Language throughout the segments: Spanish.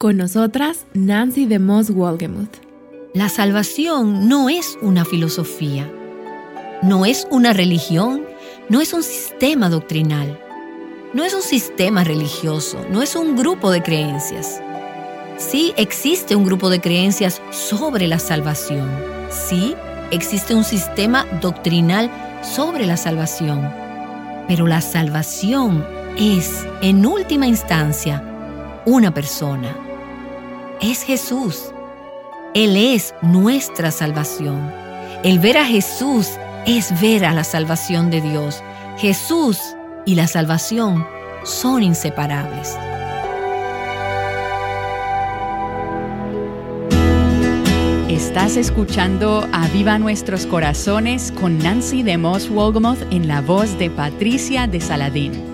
Con nosotras, Nancy de Moss Wolgemuth. La salvación no es una filosofía, no es una religión, no es un sistema doctrinal, no es un sistema religioso, no es un grupo de creencias. Sí existe un grupo de creencias sobre la salvación. Sí existe un sistema doctrinal sobre la salvación. Pero la salvación es, en última instancia, una persona es Jesús. Él es nuestra salvación. El ver a Jesús es ver a la salvación de Dios. Jesús y la salvación son inseparables. Estás escuchando A Viva Nuestros Corazones con Nancy de Moss Wolgamoth en la voz de Patricia de Saladín.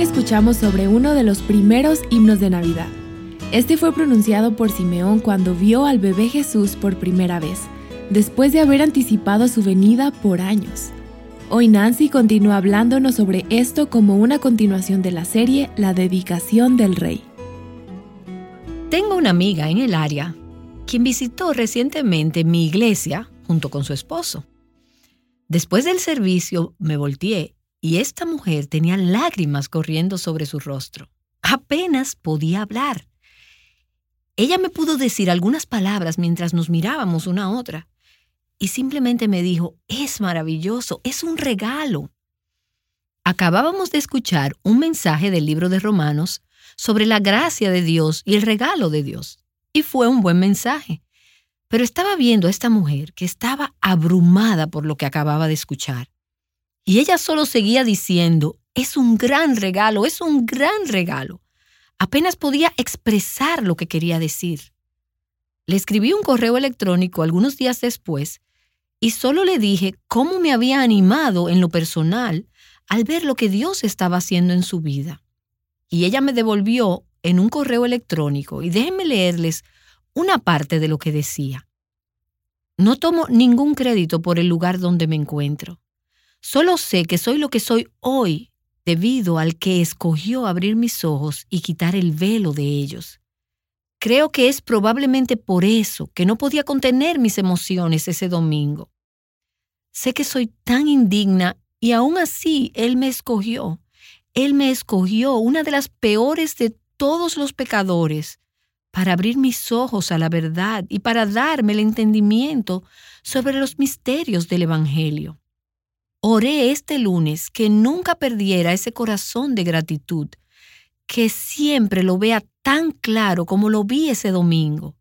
Escuchamos sobre uno de los primeros himnos de Navidad. Este fue pronunciado por Simeón cuando vio al bebé Jesús por primera vez, después de haber anticipado su venida por años. Hoy Nancy continúa hablándonos sobre esto como una continuación de la serie La dedicación del rey. Tengo una amiga en el área quien visitó recientemente mi iglesia junto con su esposo. Después del servicio me volteé y esta mujer tenía lágrimas corriendo sobre su rostro. Apenas podía hablar. Ella me pudo decir algunas palabras mientras nos mirábamos una a otra y simplemente me dijo, es maravilloso, es un regalo. Acabábamos de escuchar un mensaje del libro de Romanos sobre la gracia de Dios y el regalo de Dios. Y fue un buen mensaje. Pero estaba viendo a esta mujer que estaba abrumada por lo que acababa de escuchar. Y ella solo seguía diciendo, es un gran regalo, es un gran regalo. Apenas podía expresar lo que quería decir. Le escribí un correo electrónico algunos días después y solo le dije cómo me había animado en lo personal al ver lo que Dios estaba haciendo en su vida. Y ella me devolvió en un correo electrónico y déjenme leerles una parte de lo que decía. No tomo ningún crédito por el lugar donde me encuentro. Solo sé que soy lo que soy hoy debido al que escogió abrir mis ojos y quitar el velo de ellos. Creo que es probablemente por eso que no podía contener mis emociones ese domingo. Sé que soy tan indigna y aún así Él me escogió. Él me escogió, una de las peores de todos los pecadores, para abrir mis ojos a la verdad y para darme el entendimiento sobre los misterios del Evangelio. Oré este lunes que nunca perdiera ese corazón de gratitud, que siempre lo vea tan claro como lo vi ese domingo.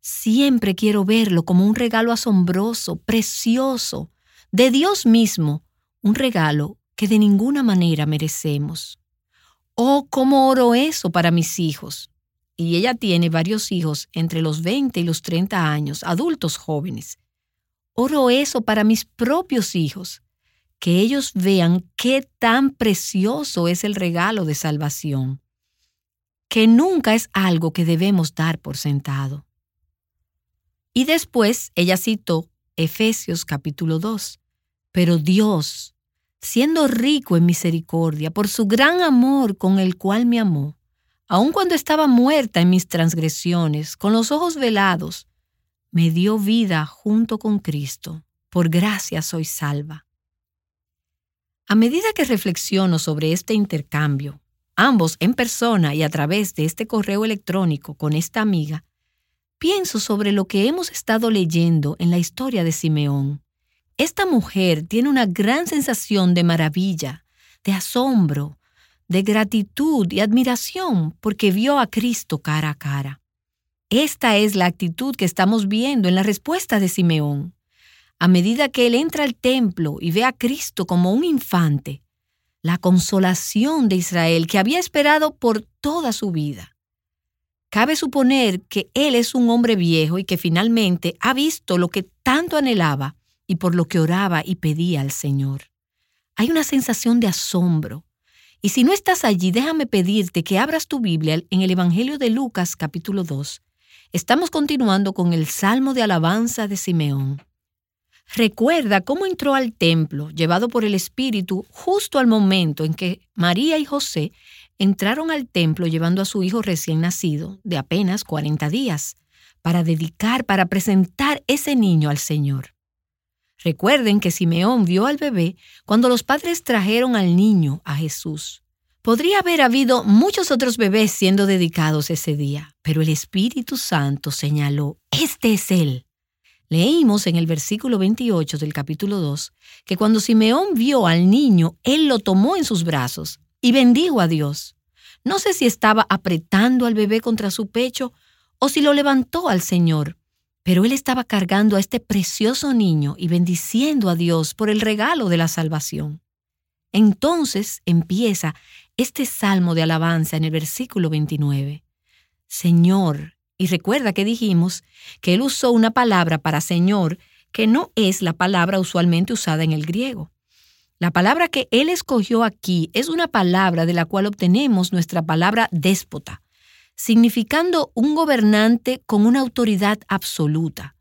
Siempre quiero verlo como un regalo asombroso, precioso, de Dios mismo, un regalo que de ninguna manera merecemos. Oh, cómo oro eso para mis hijos. Y ella tiene varios hijos entre los 20 y los 30 años, adultos jóvenes. Oro eso para mis propios hijos, que ellos vean qué tan precioso es el regalo de salvación, que nunca es algo que debemos dar por sentado. Y después ella citó Efesios capítulo 2, pero Dios, siendo rico en misericordia por su gran amor con el cual me amó, aun cuando estaba muerta en mis transgresiones, con los ojos velados, me dio vida junto con Cristo. Por gracia soy salva. A medida que reflexiono sobre este intercambio, ambos en persona y a través de este correo electrónico con esta amiga, pienso sobre lo que hemos estado leyendo en la historia de Simeón. Esta mujer tiene una gran sensación de maravilla, de asombro, de gratitud y admiración porque vio a Cristo cara a cara. Esta es la actitud que estamos viendo en la respuesta de Simeón. A medida que él entra al templo y ve a Cristo como un infante, la consolación de Israel que había esperado por toda su vida. Cabe suponer que él es un hombre viejo y que finalmente ha visto lo que tanto anhelaba y por lo que oraba y pedía al Señor. Hay una sensación de asombro. Y si no estás allí, déjame pedirte que abras tu Biblia en el Evangelio de Lucas capítulo 2 Estamos continuando con el Salmo de Alabanza de Simeón. Recuerda cómo entró al templo, llevado por el Espíritu, justo al momento en que María y José entraron al templo llevando a su hijo recién nacido, de apenas 40 días, para dedicar, para presentar ese niño al Señor. Recuerden que Simeón vio al bebé cuando los padres trajeron al niño a Jesús. Podría haber habido muchos otros bebés siendo dedicados ese día, pero el Espíritu Santo señaló, este es Él. Leímos en el versículo 28 del capítulo 2 que cuando Simeón vio al niño, él lo tomó en sus brazos y bendijo a Dios. No sé si estaba apretando al bebé contra su pecho o si lo levantó al Señor, pero él estaba cargando a este precioso niño y bendiciendo a Dios por el regalo de la salvación. Entonces empieza este salmo de alabanza en el versículo 29. Señor, y recuerda que dijimos que él usó una palabra para Señor que no es la palabra usualmente usada en el griego. La palabra que él escogió aquí es una palabra de la cual obtenemos nuestra palabra déspota, significando un gobernante con una autoridad absoluta.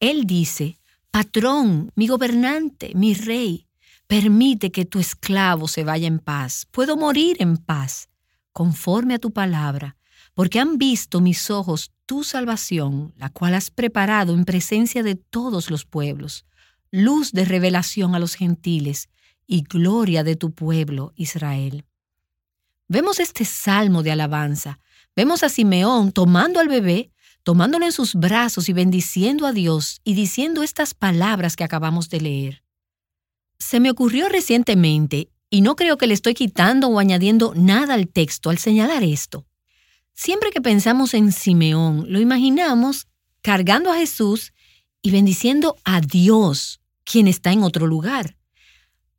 Él dice, patrón, mi gobernante, mi rey. Permite que tu esclavo se vaya en paz. Puedo morir en paz, conforme a tu palabra, porque han visto mis ojos tu salvación, la cual has preparado en presencia de todos los pueblos, luz de revelación a los gentiles y gloria de tu pueblo Israel. Vemos este salmo de alabanza. Vemos a Simeón tomando al bebé, tomándolo en sus brazos y bendiciendo a Dios y diciendo estas palabras que acabamos de leer. Se me ocurrió recientemente, y no creo que le estoy quitando o añadiendo nada al texto al señalar esto. Siempre que pensamos en Simeón, lo imaginamos cargando a Jesús y bendiciendo a Dios, quien está en otro lugar.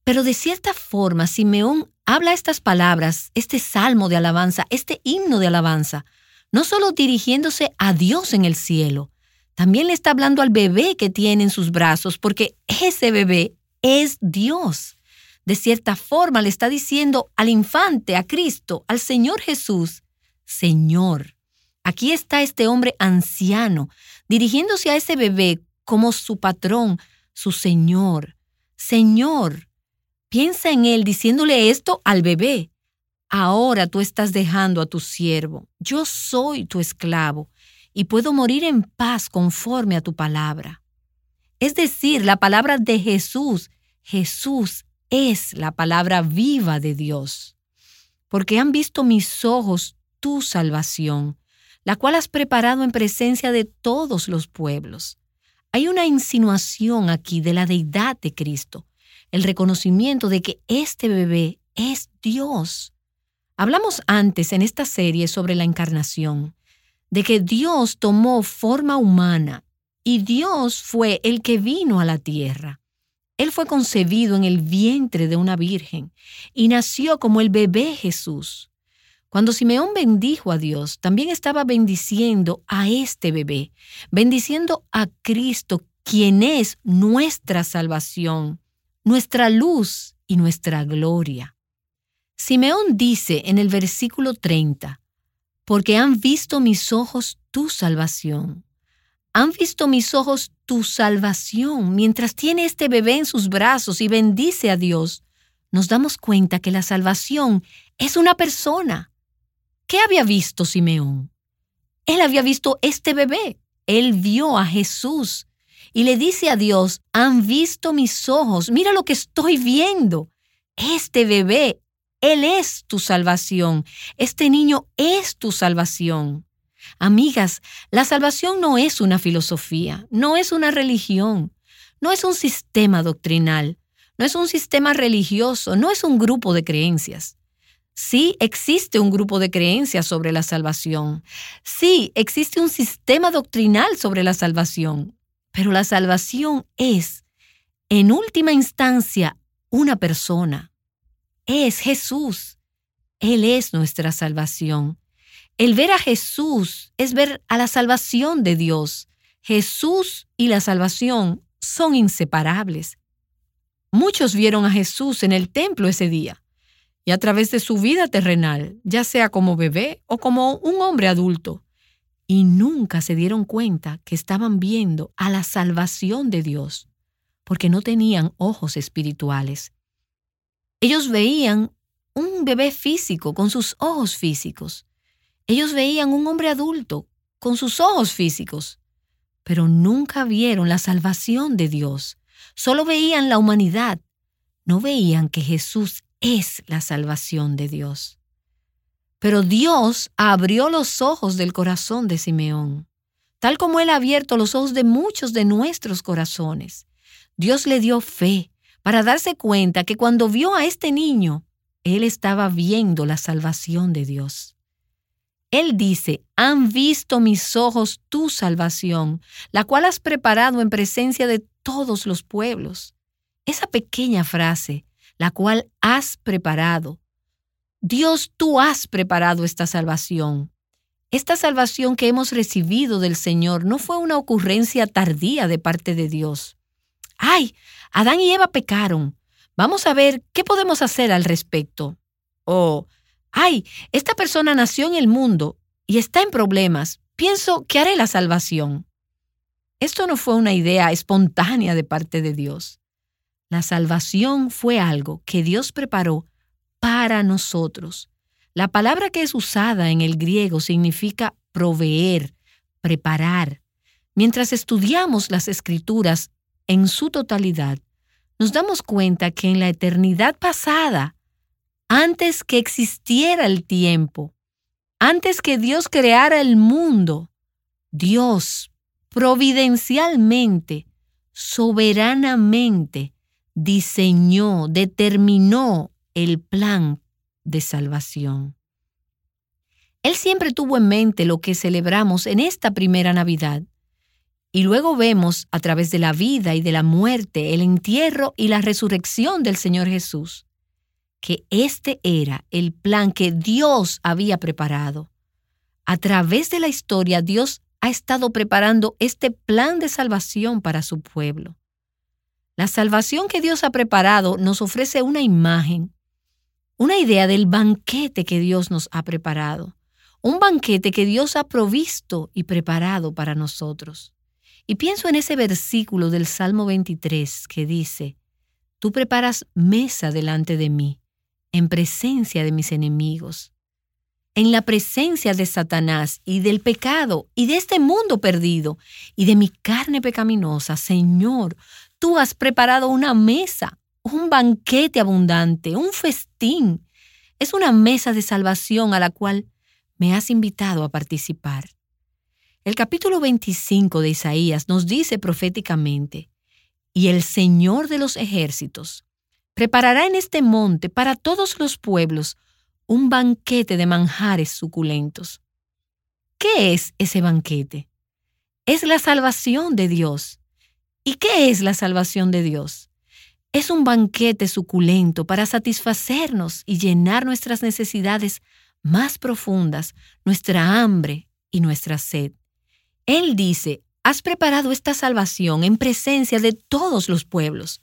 Pero de cierta forma, Simeón habla estas palabras, este salmo de alabanza, este himno de alabanza, no solo dirigiéndose a Dios en el cielo, también le está hablando al bebé que tiene en sus brazos, porque ese bebé es Dios. De cierta forma le está diciendo al infante, a Cristo, al Señor Jesús, Señor. Aquí está este hombre anciano, dirigiéndose a ese bebé como su patrón, su Señor. Señor, piensa en él diciéndole esto al bebé. Ahora tú estás dejando a tu siervo. Yo soy tu esclavo y puedo morir en paz conforme a tu palabra. Es decir, la palabra de Jesús. Jesús es la palabra viva de Dios. Porque han visto mis ojos tu salvación, la cual has preparado en presencia de todos los pueblos. Hay una insinuación aquí de la deidad de Cristo, el reconocimiento de que este bebé es Dios. Hablamos antes en esta serie sobre la encarnación, de que Dios tomó forma humana y Dios fue el que vino a la tierra. Él fue concebido en el vientre de una virgen y nació como el bebé Jesús. Cuando Simeón bendijo a Dios, también estaba bendiciendo a este bebé, bendiciendo a Cristo, quien es nuestra salvación, nuestra luz y nuestra gloria. Simeón dice en el versículo 30, porque han visto mis ojos tu salvación. Han visto mis ojos tu salvación mientras tiene este bebé en sus brazos y bendice a Dios. Nos damos cuenta que la salvación es una persona. ¿Qué había visto Simeón? Él había visto este bebé. Él vio a Jesús y le dice a Dios, han visto mis ojos, mira lo que estoy viendo. Este bebé, Él es tu salvación. Este niño es tu salvación. Amigas, la salvación no es una filosofía, no es una religión, no es un sistema doctrinal, no es un sistema religioso, no es un grupo de creencias. Sí existe un grupo de creencias sobre la salvación. Sí existe un sistema doctrinal sobre la salvación. Pero la salvación es, en última instancia, una persona. Es Jesús. Él es nuestra salvación. El ver a Jesús es ver a la salvación de Dios. Jesús y la salvación son inseparables. Muchos vieron a Jesús en el templo ese día y a través de su vida terrenal, ya sea como bebé o como un hombre adulto, y nunca se dieron cuenta que estaban viendo a la salvación de Dios, porque no tenían ojos espirituales. Ellos veían un bebé físico con sus ojos físicos. Ellos veían un hombre adulto con sus ojos físicos, pero nunca vieron la salvación de Dios. Solo veían la humanidad. No veían que Jesús es la salvación de Dios. Pero Dios abrió los ojos del corazón de Simeón, tal como Él ha abierto los ojos de muchos de nuestros corazones. Dios le dio fe para darse cuenta que cuando vio a este niño, Él estaba viendo la salvación de Dios. Él dice, han visto mis ojos tu salvación, la cual has preparado en presencia de todos los pueblos. Esa pequeña frase la cual has preparado. Dios, tú has preparado esta salvación. Esta salvación que hemos recibido del Señor no fue una ocurrencia tardía de parte de Dios. ¡Ay! Adán y Eva pecaron. Vamos a ver qué podemos hacer al respecto. O, ¡ay! Esta persona nació en el mundo y está en problemas. Pienso que haré la salvación. Esto no fue una idea espontánea de parte de Dios. La salvación fue algo que Dios preparó para nosotros. La palabra que es usada en el griego significa proveer, preparar. Mientras estudiamos las escrituras en su totalidad, nos damos cuenta que en la eternidad pasada, antes que existiera el tiempo, antes que Dios creara el mundo, Dios providencialmente, soberanamente, diseñó, determinó el plan de salvación. Él siempre tuvo en mente lo que celebramos en esta primera Navidad. Y luego vemos a través de la vida y de la muerte, el entierro y la resurrección del Señor Jesús, que este era el plan que Dios había preparado. A través de la historia, Dios ha estado preparando este plan de salvación para su pueblo. La salvación que Dios ha preparado nos ofrece una imagen, una idea del banquete que Dios nos ha preparado, un banquete que Dios ha provisto y preparado para nosotros. Y pienso en ese versículo del Salmo 23 que dice, Tú preparas mesa delante de mí, en presencia de mis enemigos, en la presencia de Satanás y del pecado y de este mundo perdido y de mi carne pecaminosa, Señor, Tú has preparado una mesa, un banquete abundante, un festín. Es una mesa de salvación a la cual me has invitado a participar. El capítulo 25 de Isaías nos dice proféticamente, y el Señor de los ejércitos preparará en este monte para todos los pueblos un banquete de manjares suculentos. ¿Qué es ese banquete? Es la salvación de Dios ¿Y qué es la salvación de Dios? Es un banquete suculento para satisfacernos y llenar nuestras necesidades más profundas, nuestra hambre y nuestra sed. Él dice, has preparado esta salvación en presencia de todos los pueblos.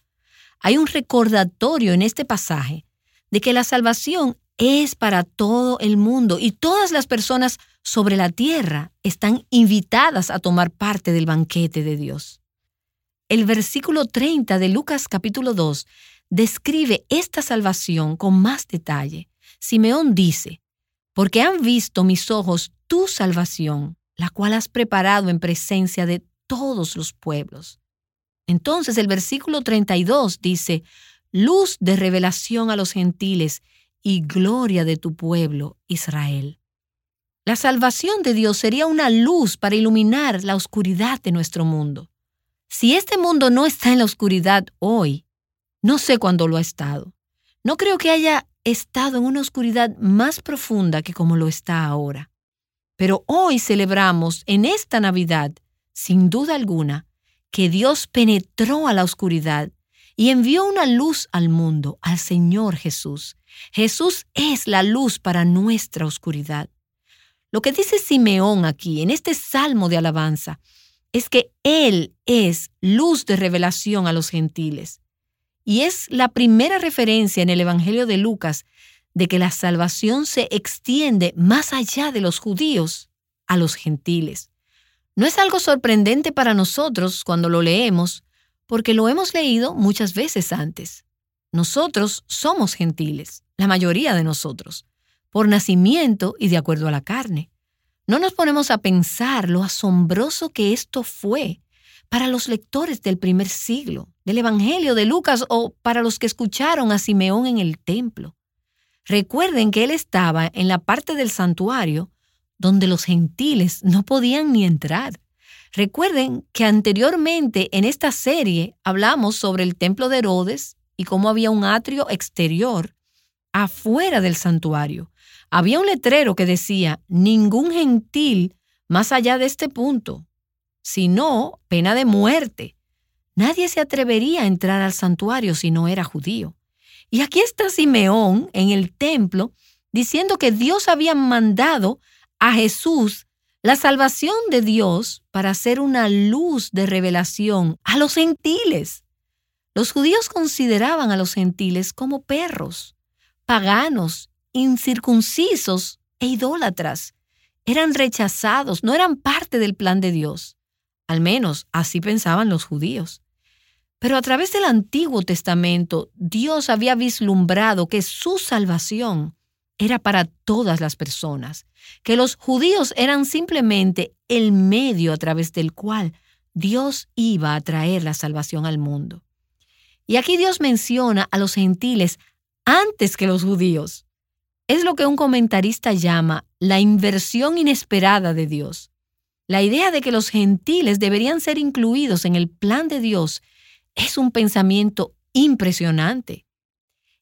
hay un recordatorio en este pasaje de que la salvación es para todo el mundo y todas las personas sobre la tierra están invitadas a tomar parte del banquete de Dios. El versículo 30 de Lucas capítulo 2 describe esta salvación con más detalle. Simeón dice, porque han visto mis ojos tu salvación, la cual has preparado en presencia de todos los pueblos. Entonces el versículo 32 dice, luz de revelación a los gentiles y gloria de tu pueblo, Israel. La salvación de Dios sería una luz para iluminar la oscuridad de nuestro mundo. Si este mundo no está en la oscuridad hoy, no sé cuándo lo ha estado. No creo que haya estado en una oscuridad más profunda que como lo está ahora. Pero hoy celebramos en esta Navidad, sin duda alguna, que Dios penetró a la oscuridad y envió una luz al mundo, al Señor Jesús. Jesús es la luz para nuestra oscuridad. Lo que dice Simeón aquí, en este salmo de alabanza, es que Él es luz de revelación a los gentiles. Y es la primera referencia en el Evangelio de Lucas de que la salvación se extiende más allá de los judíos a los gentiles. No es algo sorprendente para nosotros cuando lo leemos, porque lo hemos leído muchas veces antes. Nosotros somos gentiles, la mayoría de nosotros, por nacimiento y de acuerdo a la carne. No nos ponemos a pensar lo asombroso que esto fue para los lectores del primer siglo, del Evangelio de Lucas o para los que escucharon a Simeón en el templo. Recuerden que él estaba en la parte del santuario donde los gentiles no podían ni entrar. Recuerden que anteriormente en esta serie hablamos sobre el templo de Herodes y cómo había un atrio exterior afuera del santuario. Había un letrero que decía, ningún gentil más allá de este punto, sino pena de muerte. Nadie se atrevería a entrar al santuario si no era judío. Y aquí está Simeón en el templo diciendo que Dios había mandado a Jesús la salvación de Dios para ser una luz de revelación a los gentiles. Los judíos consideraban a los gentiles como perros, paganos, incircuncisos e idólatras. Eran rechazados, no eran parte del plan de Dios. Al menos así pensaban los judíos. Pero a través del Antiguo Testamento, Dios había vislumbrado que su salvación era para todas las personas, que los judíos eran simplemente el medio a través del cual Dios iba a traer la salvación al mundo. Y aquí Dios menciona a los gentiles antes que los judíos. Es lo que un comentarista llama la inversión inesperada de Dios. La idea de que los gentiles deberían ser incluidos en el plan de Dios es un pensamiento impresionante.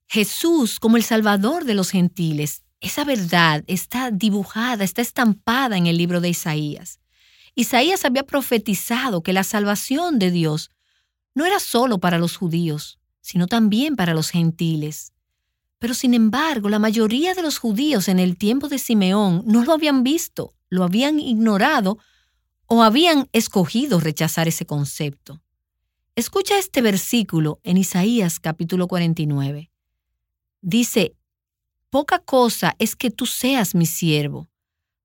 Jesús como el Salvador de los gentiles. Esa verdad está dibujada, está estampada en el libro de Isaías. Isaías había profetizado que la salvación de Dios no era solo para los judíos, sino también para los gentiles. Pero sin embargo, la mayoría de los judíos en el tiempo de Simeón no lo habían visto, lo habían ignorado o habían escogido rechazar ese concepto. Escucha este versículo en Isaías capítulo 49. Dice, poca cosa es que tú seas mi siervo,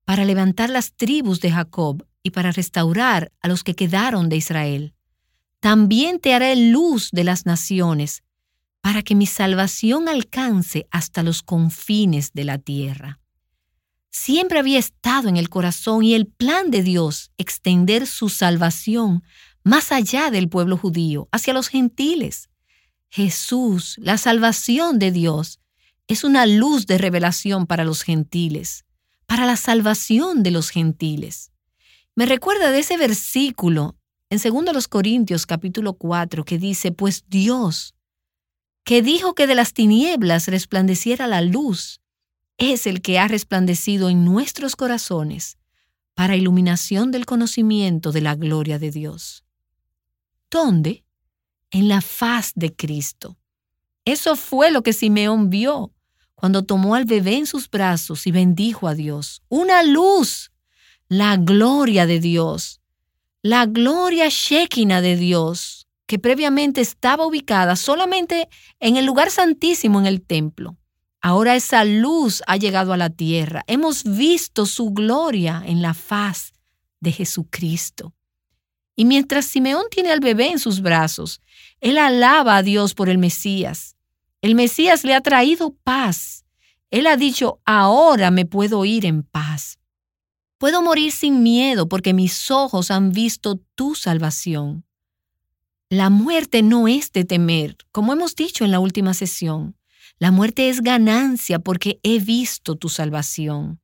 para levantar las tribus de Jacob y para restaurar a los que quedaron de Israel. También te haré luz de las naciones, para que mi salvación alcance hasta los confines de la tierra. Siempre había estado en el corazón y el plan de Dios extender su salvación más allá del pueblo judío, hacia los gentiles. Jesús, la salvación de Dios, es una luz de revelación para los gentiles, para la salvación de los gentiles. Me recuerda de ese versículo en 2 Corintios capítulo 4 que dice, pues Dios, que dijo que de las tinieblas resplandeciera la luz, es el que ha resplandecido en nuestros corazones para iluminación del conocimiento de la gloria de Dios. ¿Dónde? en la faz de Cristo. Eso fue lo que Simeón vio cuando tomó al bebé en sus brazos y bendijo a Dios. Una luz, la gloria de Dios, la gloria Shekinah de Dios que previamente estaba ubicada solamente en el lugar santísimo en el templo. Ahora esa luz ha llegado a la tierra. Hemos visto su gloria en la faz de Jesucristo. Y mientras Simeón tiene al bebé en sus brazos, él alaba a Dios por el Mesías. El Mesías le ha traído paz. Él ha dicho, ahora me puedo ir en paz. Puedo morir sin miedo porque mis ojos han visto tu salvación. La muerte no es de temer, como hemos dicho en la última sesión. La muerte es ganancia porque he visto tu salvación.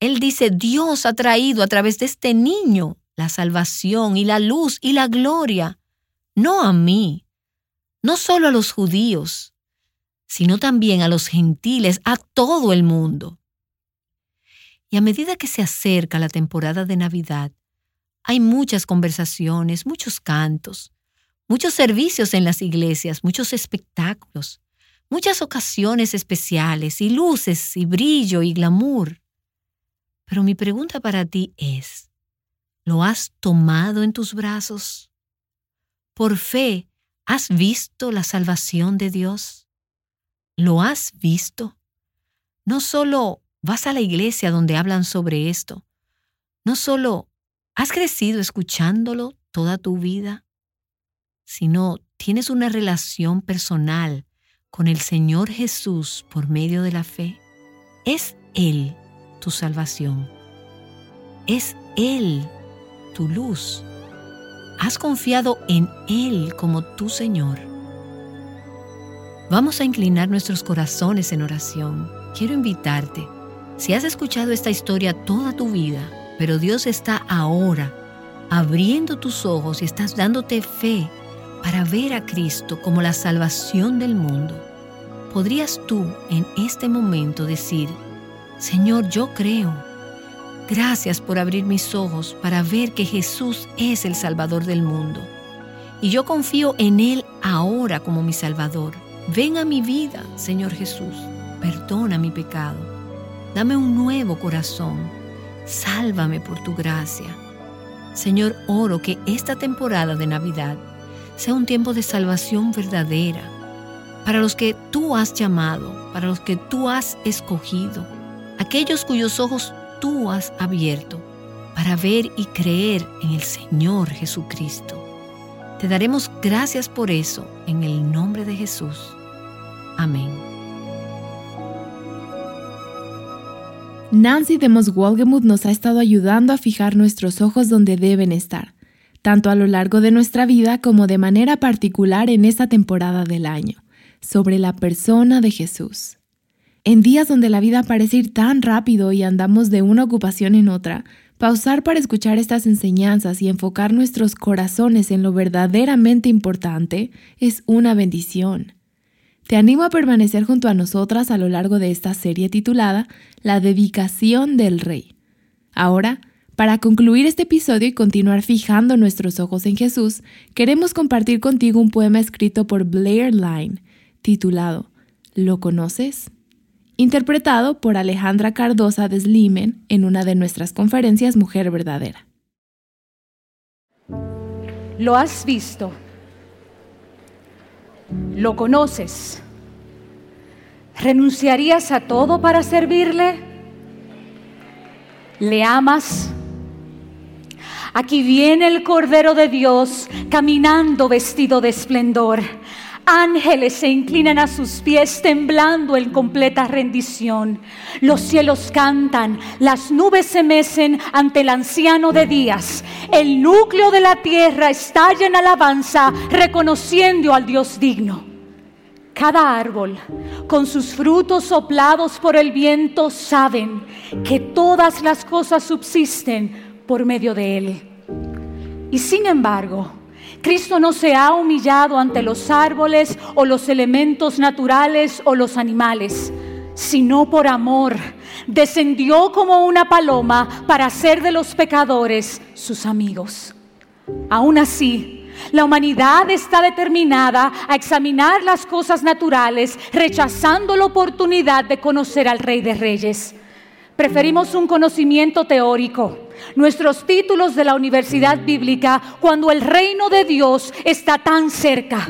Él dice, Dios ha traído a través de este niño la salvación y la luz y la gloria, no a mí, no solo a los judíos, sino también a los gentiles, a todo el mundo. Y a medida que se acerca la temporada de Navidad, hay muchas conversaciones, muchos cantos, muchos servicios en las iglesias, muchos espectáculos, muchas ocasiones especiales y luces y brillo y glamour. Pero mi pregunta para ti es, ¿lo has tomado en tus brazos? Por fe, ¿has visto la salvación de Dios? ¿Lo has visto? No solo vas a la iglesia donde hablan sobre esto, no solo has crecido escuchándolo toda tu vida, sino tienes una relación personal con el Señor Jesús por medio de la fe, es Él tu salvación. Es Él tu luz. Has confiado en Él como tu Señor. Vamos a inclinar nuestros corazones en oración. Quiero invitarte. Si has escuchado esta historia toda tu vida, pero Dios está ahora abriendo tus ojos y estás dándote fe para ver a Cristo como la salvación del mundo, ¿podrías tú en este momento decir, Señor, yo creo, gracias por abrir mis ojos para ver que Jesús es el Salvador del mundo? Y yo confío en Él ahora como mi Salvador. Ven a mi vida, Señor Jesús, perdona mi pecado, dame un nuevo corazón, sálvame por tu gracia. Señor, oro que esta temporada de Navidad sea un tiempo de salvación verdadera para los que tú has llamado, para los que tú has escogido, aquellos cuyos ojos tú has abierto para ver y creer en el Señor Jesucristo. Te daremos gracias por eso en el nombre de Jesús. Amén. Nancy de Moswolgemuth nos ha estado ayudando a fijar nuestros ojos donde deben estar tanto a lo largo de nuestra vida como de manera particular en esta temporada del año, sobre la persona de Jesús. En días donde la vida parece ir tan rápido y andamos de una ocupación en otra, pausar para escuchar estas enseñanzas y enfocar nuestros corazones en lo verdaderamente importante es una bendición. Te animo a permanecer junto a nosotras a lo largo de esta serie titulada La dedicación del Rey. Ahora, para concluir este episodio y continuar fijando nuestros ojos en Jesús, queremos compartir contigo un poema escrito por Blair Line, titulado ¿Lo conoces? interpretado por Alejandra Cardosa de Slimen en una de nuestras conferencias Mujer Verdadera. Lo has visto. Lo conoces. ¿Renunciarías a todo para servirle? ¿Le amas? Aquí viene el Cordero de Dios caminando vestido de esplendor. Ángeles se inclinan a sus pies temblando en completa rendición. Los cielos cantan, las nubes se mecen ante el anciano de días. El núcleo de la tierra estalla en alabanza, reconociendo al Dios digno. Cada árbol, con sus frutos soplados por el viento, saben que todas las cosas subsisten por medio de Él. Y sin embargo, Cristo no se ha humillado ante los árboles o los elementos naturales o los animales, sino por amor. Descendió como una paloma para ser de los pecadores sus amigos. Aún así, la humanidad está determinada a examinar las cosas naturales, rechazando la oportunidad de conocer al Rey de Reyes. Preferimos un conocimiento teórico, nuestros títulos de la universidad bíblica, cuando el reino de Dios está tan cerca.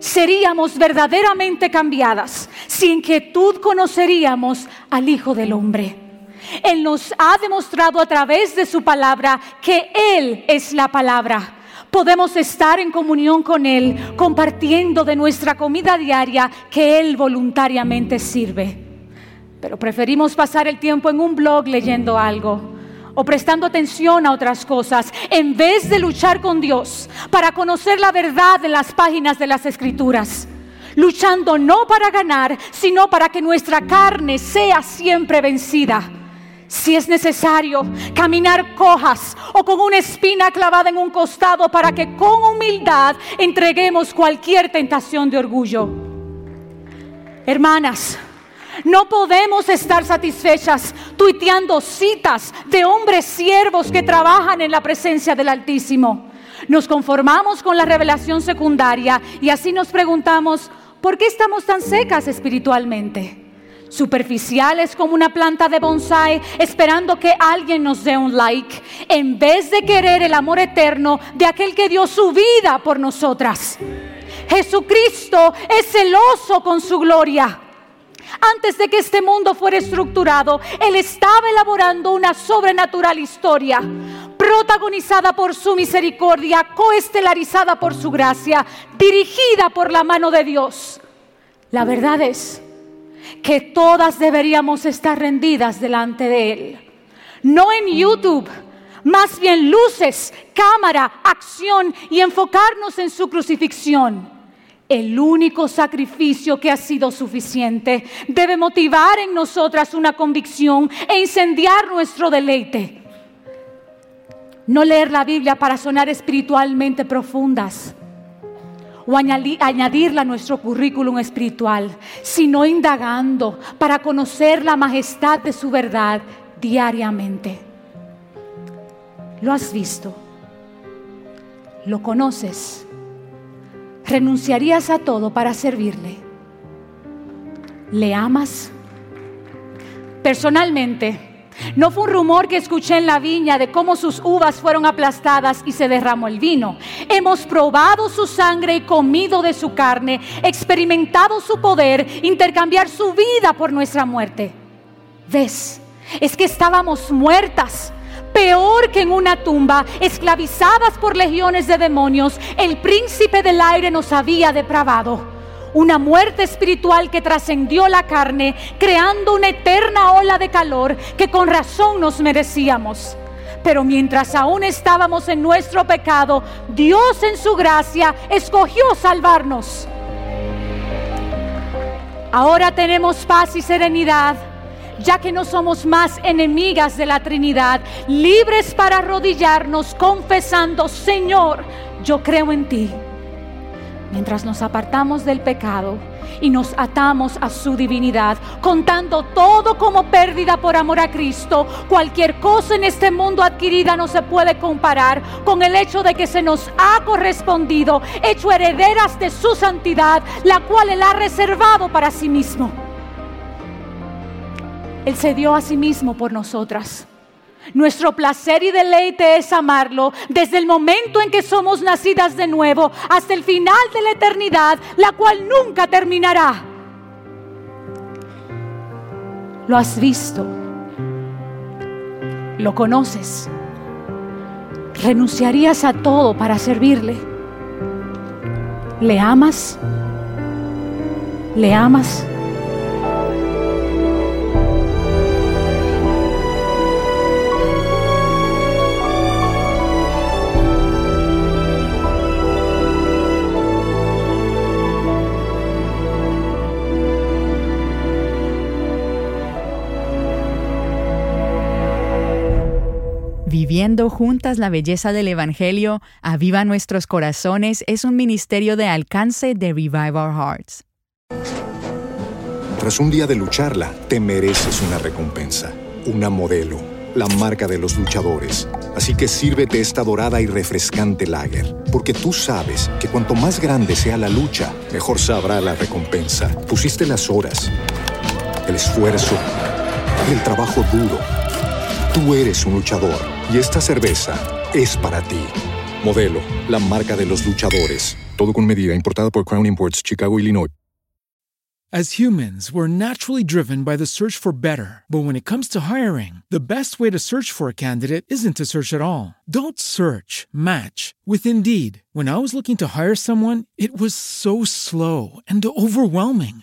Seríamos verdaderamente cambiadas. Sin inquietud conoceríamos al Hijo del Hombre. Él nos ha demostrado a través de su palabra que Él es la palabra. Podemos estar en comunión con Él, compartiendo de nuestra comida diaria que Él voluntariamente sirve pero preferimos pasar el tiempo en un blog leyendo algo o prestando atención a otras cosas en vez de luchar con Dios para conocer la verdad de las páginas de las escrituras. Luchando no para ganar, sino para que nuestra carne sea siempre vencida. Si es necesario caminar cojas o con una espina clavada en un costado para que con humildad entreguemos cualquier tentación de orgullo. Hermanas, no podemos estar satisfechas tuiteando citas de hombres siervos que trabajan en la presencia del Altísimo. Nos conformamos con la revelación secundaria y así nos preguntamos, ¿por qué estamos tan secas espiritualmente? Superficiales como una planta de bonsai, esperando que alguien nos dé un like, en vez de querer el amor eterno de aquel que dio su vida por nosotras. Jesucristo es celoso con su gloria. Antes de que este mundo fuera estructurado, Él estaba elaborando una sobrenatural historia, protagonizada por su misericordia, coestelarizada por su gracia, dirigida por la mano de Dios. La verdad es que todas deberíamos estar rendidas delante de Él. No en YouTube, más bien luces, cámara, acción y enfocarnos en su crucifixión el único sacrificio que ha sido suficiente, debe motivar en nosotras una convicción e incendiar nuestro deleite. No leer la Biblia para sonar espiritualmente profundas o añadirla a nuestro currículum espiritual, sino indagando para conocer la majestad de su verdad diariamente. ¿Lo has visto? ¿Lo conoces? Renunciarías a todo para servirle. ¿Le amas? Personalmente, no fue un rumor que escuché en la viña de cómo sus uvas fueron aplastadas y se derramó el vino. Hemos probado su sangre y comido de su carne, experimentado su poder, intercambiar su vida por nuestra muerte. ¿Ves? Es que estábamos muertas peor que en una tumba, esclavizadas por legiones de demonios, el príncipe del aire nos había depravado. Una muerte espiritual que trascendió la carne, creando una eterna ola de calor que con razón nos merecíamos. Pero mientras aún estábamos en nuestro pecado, Dios en su gracia escogió salvarnos. Ahora tenemos paz y serenidad ya que no somos más enemigas de la Trinidad, libres para arrodillarnos confesando, Señor, yo creo en ti. Mientras nos apartamos del pecado y nos atamos a su divinidad, contando todo como pérdida por amor a Cristo, cualquier cosa en este mundo adquirida no se puede comparar con el hecho de que se nos ha correspondido, hecho herederas de su santidad, la cual Él ha reservado para sí mismo. Él se dio a sí mismo por nosotras. Nuestro placer y deleite es amarlo desde el momento en que somos nacidas de nuevo hasta el final de la eternidad, la cual nunca terminará. Lo has visto, lo conoces, renunciarías a todo para servirle. ¿Le amas? ¿Le amas? Juntas la belleza del Evangelio, Aviva Nuestros Corazones es un ministerio de alcance de Revive Our Hearts. Tras un día de lucharla, te mereces una recompensa, una modelo, la marca de los luchadores. Así que sírvete esta dorada y refrescante lager, porque tú sabes que cuanto más grande sea la lucha, mejor sabrá la recompensa. Pusiste las horas, el esfuerzo el trabajo duro. Tú eres un luchador y esta cerveza es para ti. Modelo, la marca de los luchadores. Todo con medida, importada por Crown Imports, Chicago, Illinois. As humans, we're naturally driven by the search for better. But when it comes to hiring, the best way to search for a candidate isn't to search at all. Don't search, match with Indeed. When I was looking to hire someone, it was so slow and overwhelming.